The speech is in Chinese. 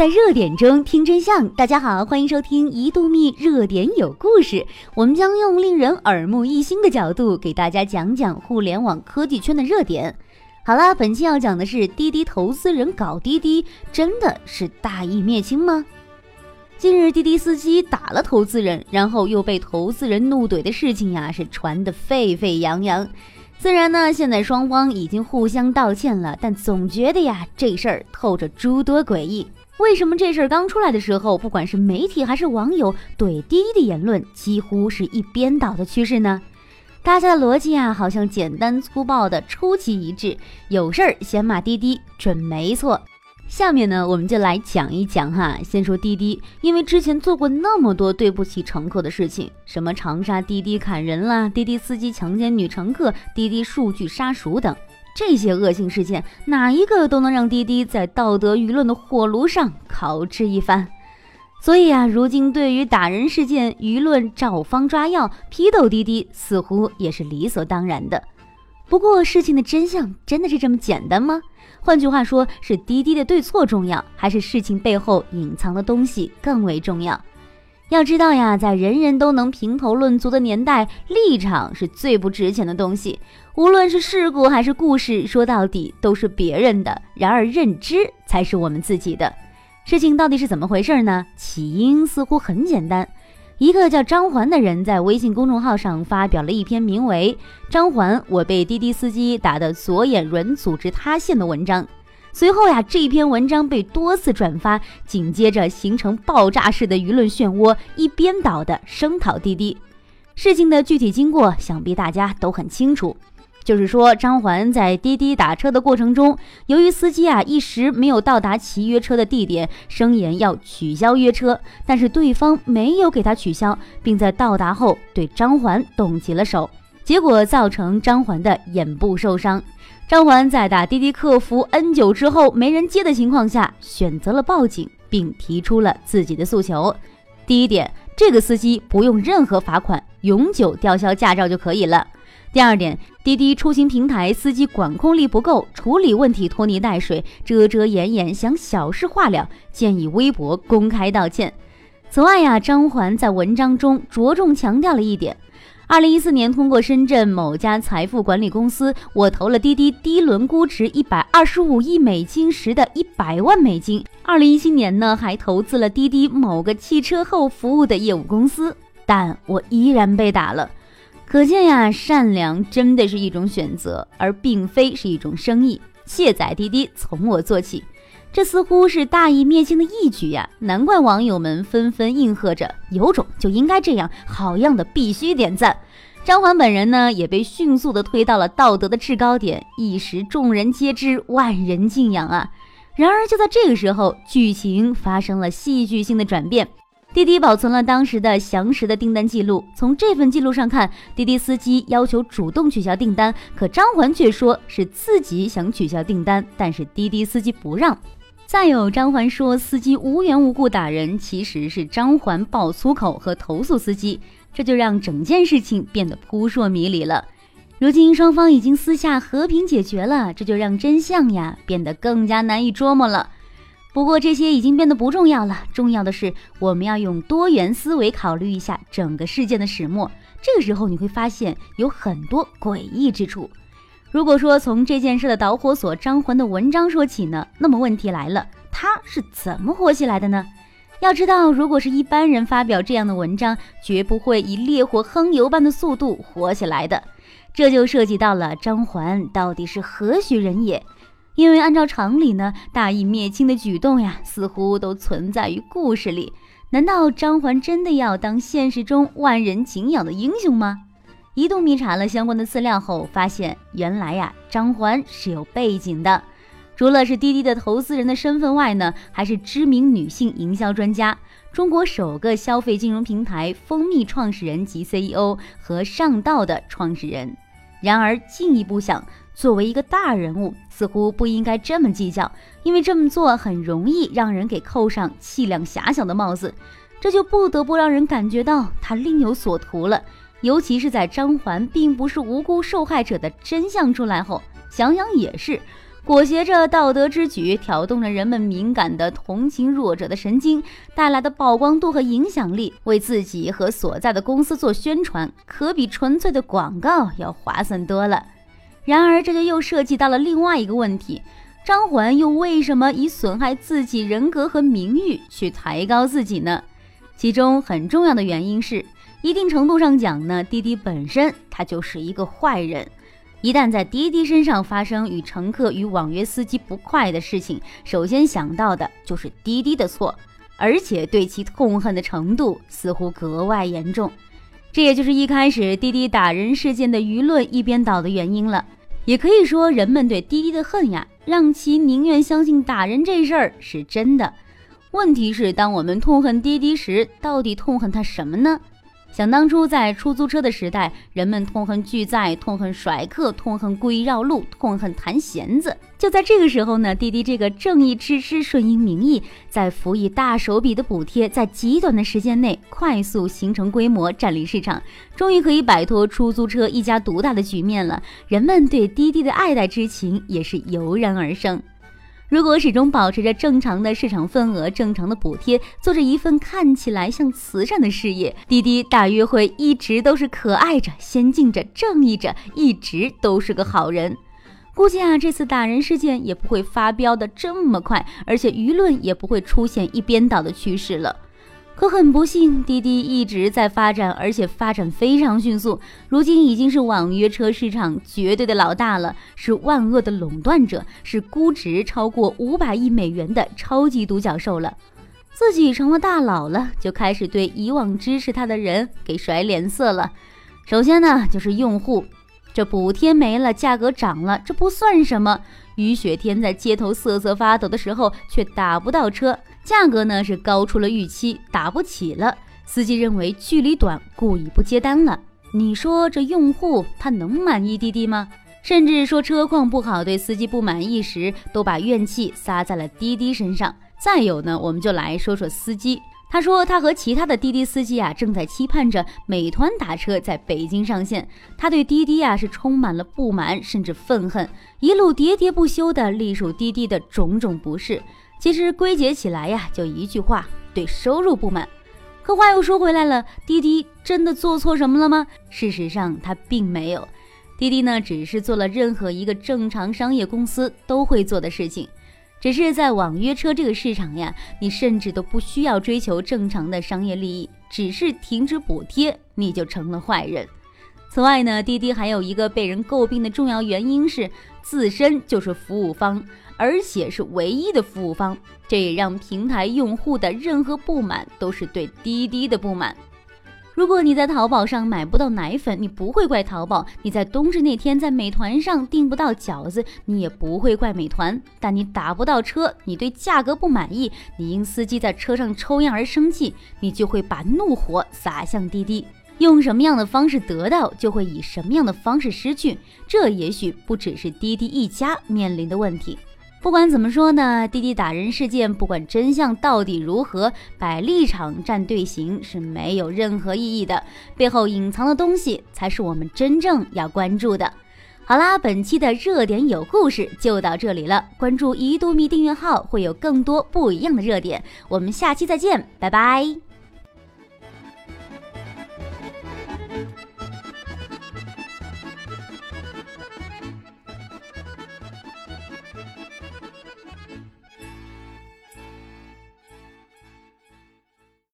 在热点中听真相，大家好，欢迎收听一度蜜热点有故事。我们将用令人耳目一新的角度给大家讲讲互联网科技圈的热点。好啦，本期要讲的是滴滴投资人搞滴滴，真的是大义灭亲吗？近日，滴滴司机打了投资人，然后又被投资人怒怼的事情呀，是传得沸沸扬扬。虽然呢，现在双方已经互相道歉了，但总觉得呀，这事儿透着诸多诡异。为什么这事儿刚出来的时候，不管是媒体还是网友怼滴滴的言论，几乎是一边倒的趋势呢？大家的逻辑啊，好像简单粗暴的出奇一致，有事儿先骂滴滴，准没错。下面呢，我们就来讲一讲哈。先说滴滴，因为之前做过那么多对不起乘客的事情，什么长沙滴滴砍人啦，滴滴司机强奸女乘客，滴滴数据杀熟等。这些恶性事件，哪一个都能让滴滴在道德舆论的火炉上烤制一番。所以啊，如今对于打人事件，舆论找方抓药，批斗滴滴，似乎也是理所当然的。不过，事情的真相真的是这么简单吗？换句话说，是滴滴的对错重要，还是事情背后隐藏的东西更为重要？要知道呀，在人人都能评头论足的年代，立场是最不值钱的东西。无论是事故还是故事，说到底都是别人的，然而认知才是我们自己的。事情到底是怎么回事呢？起因似乎很简单，一个叫张环的人在微信公众号上发表了一篇名为《张环，我被滴滴司机打得左眼软组织塌陷》的文章。随后呀，这篇文章被多次转发，紧接着形成爆炸式的舆论漩涡，一边倒的声讨滴滴。事情的具体经过，想必大家都很清楚。就是说，张环在滴滴打车的过程中，由于司机啊一时没有到达其约车的地点，声言要取消约车，但是对方没有给他取消，并在到达后对张环动起了手，结果造成张环的眼部受伤。张环在打滴滴客服 N 久之后没人接的情况下，选择了报警，并提出了自己的诉求。第一点，这个司机不用任何罚款，永久吊销驾照就可以了。第二点，滴滴出行平台司机管控力不够，处理问题拖泥带水，遮遮掩掩，想小事化了，建议微博公开道歉。此外呀，张环在文章中着重强调了一点。二零一四年，通过深圳某家财富管理公司，我投了滴滴第一轮估值一百二十五亿美金时的一百万美金。二零一七年呢，还投资了滴滴某个汽车后服务的业务公司，但我依然被打了。可见呀，善良真的是一种选择，而并非是一种生意。卸载滴滴从我做起，这似乎是大义灭亲的义举呀！难怪网友们纷纷应和着：“有种就应该这样，好样的，必须点赞。”张环本人呢，也被迅速的推到了道德的制高点，一时众人皆知，万人敬仰啊！然而就在这个时候，剧情发生了戏剧性的转变。滴滴保存了当时的详实的订单记录，从这份记录上看，滴滴司机要求主动取消订单，可张环却说是自己想取消订单，但是滴滴司机不让。再有，张环说司机无缘无故打人，其实是张环爆粗口和投诉司机。这就让整件事情变得扑朔迷离了。如今双方已经私下和平解决了，这就让真相呀变得更加难以捉摸了。不过这些已经变得不重要了，重要的是我们要用多元思维考虑一下整个事件的始末。这个时候你会发现有很多诡异之处。如果说从这件事的导火索张环的文章说起呢，那么问题来了，他是怎么火起来的呢？要知道，如果是一般人发表这样的文章，绝不会以烈火烹油般的速度火起来的。这就涉及到了张环到底是何许人也？因为按照常理呢，大义灭亲的举动呀，似乎都存在于故事里。难道张环真的要当现实中万人敬仰的英雄吗？一度密查了相关的资料后，发现原来呀，张环是有背景的。除了是滴滴的投资人的身份外呢，还是知名女性营销专家，中国首个消费金融平台蜂蜜创始人及 CEO 和上道的创始人。然而进一步想，作为一个大人物，似乎不应该这么计较，因为这么做很容易让人给扣上气量狭小的帽子。这就不得不让人感觉到他另有所图了。尤其是在张环并不是无辜受害者的真相出来后，想想也是。裹挟着道德之举，挑动着人们敏感的同情弱者的神经，带来的曝光度和影响力，为自己和所在的公司做宣传，可比纯粹的广告要划算多了。然而，这就又涉及到了另外一个问题：张环又为什么以损害自己人格和名誉去抬高自己呢？其中很重要的原因是，一定程度上讲呢，滴滴本身它就是一个坏人。一旦在滴滴身上发生与乘客与网约司机不快的事情，首先想到的就是滴滴的错，而且对其痛恨的程度似乎格外严重。这也就是一开始滴滴打人事件的舆论一边倒的原因了。也可以说，人们对滴滴的恨呀，让其宁愿相信打人这事儿是真的。问题是，当我们痛恨滴滴时，到底痛恨他什么呢？想当初，在出租车的时代，人们痛恨拒载，痛恨甩客，痛恨故意绕路，痛恨弹弦子。就在这个时候呢，滴滴这个正义之师顺应民意，在辅以大手笔的补贴，在极短的时间内快速形成规模，占领市场，终于可以摆脱出租车一家独大的局面了。人们对滴滴的爱戴之情也是油然而生。如果始终保持着正常的市场份额、正常的补贴，做着一份看起来像慈善的事业，滴滴大约会一直都是可爱着、先进着、正义着，一直都是个好人。估计啊，这次打人事件也不会发飙的这么快，而且舆论也不会出现一边倒的趋势了。可很不幸，滴滴一直在发展，而且发展非常迅速。如今已经是网约车市场绝对的老大了，是万恶的垄断者，是估值超过五百亿美元的超级独角兽了。自己成了大佬了，就开始对以往支持他的人给甩脸色了。首先呢，就是用户，这补贴没了，价格涨了，这不算什么。雨雪天在街头瑟瑟发抖的时候，却打不到车。价格呢是高出了预期，打不起了。司机认为距离短，故意不接单了。你说这用户他能满意滴滴吗？甚至说车况不好，对司机不满意时，都把怨气撒在了滴滴身上。再有呢，我们就来说说司机。他说他和其他的滴滴司机啊，正在期盼着美团打车在北京上线。他对滴滴啊是充满了不满，甚至愤恨，一路喋喋不休地隶属滴滴的种种不是。其实归结起来呀，就一句话：对收入不满。可话又说回来了，滴滴真的做错什么了吗？事实上，他并没有。滴滴呢，只是做了任何一个正常商业公司都会做的事情，只是在网约车这个市场呀，你甚至都不需要追求正常的商业利益，只是停止补贴，你就成了坏人。此外呢，滴滴还有一个被人诟病的重要原因是自身就是服务方。而且是唯一的服务方，这也让平台用户的任何不满都是对滴滴的不满。如果你在淘宝上买不到奶粉，你不会怪淘宝；你在冬至那天在美团上订不到饺子，你也不会怪美团。但你打不到车，你对价格不满意，你因司机在车上抽烟而生气，你就会把怒火撒向滴滴。用什么样的方式得到，就会以什么样的方式失去。这也许不只是滴滴一家面临的问题。不管怎么说呢，滴滴打人事件，不管真相到底如何，摆立场站队形是没有任何意义的，背后隐藏的东西才是我们真正要关注的。好啦，本期的热点有故事就到这里了，关注一度蜜订阅号会有更多不一样的热点，我们下期再见，拜拜。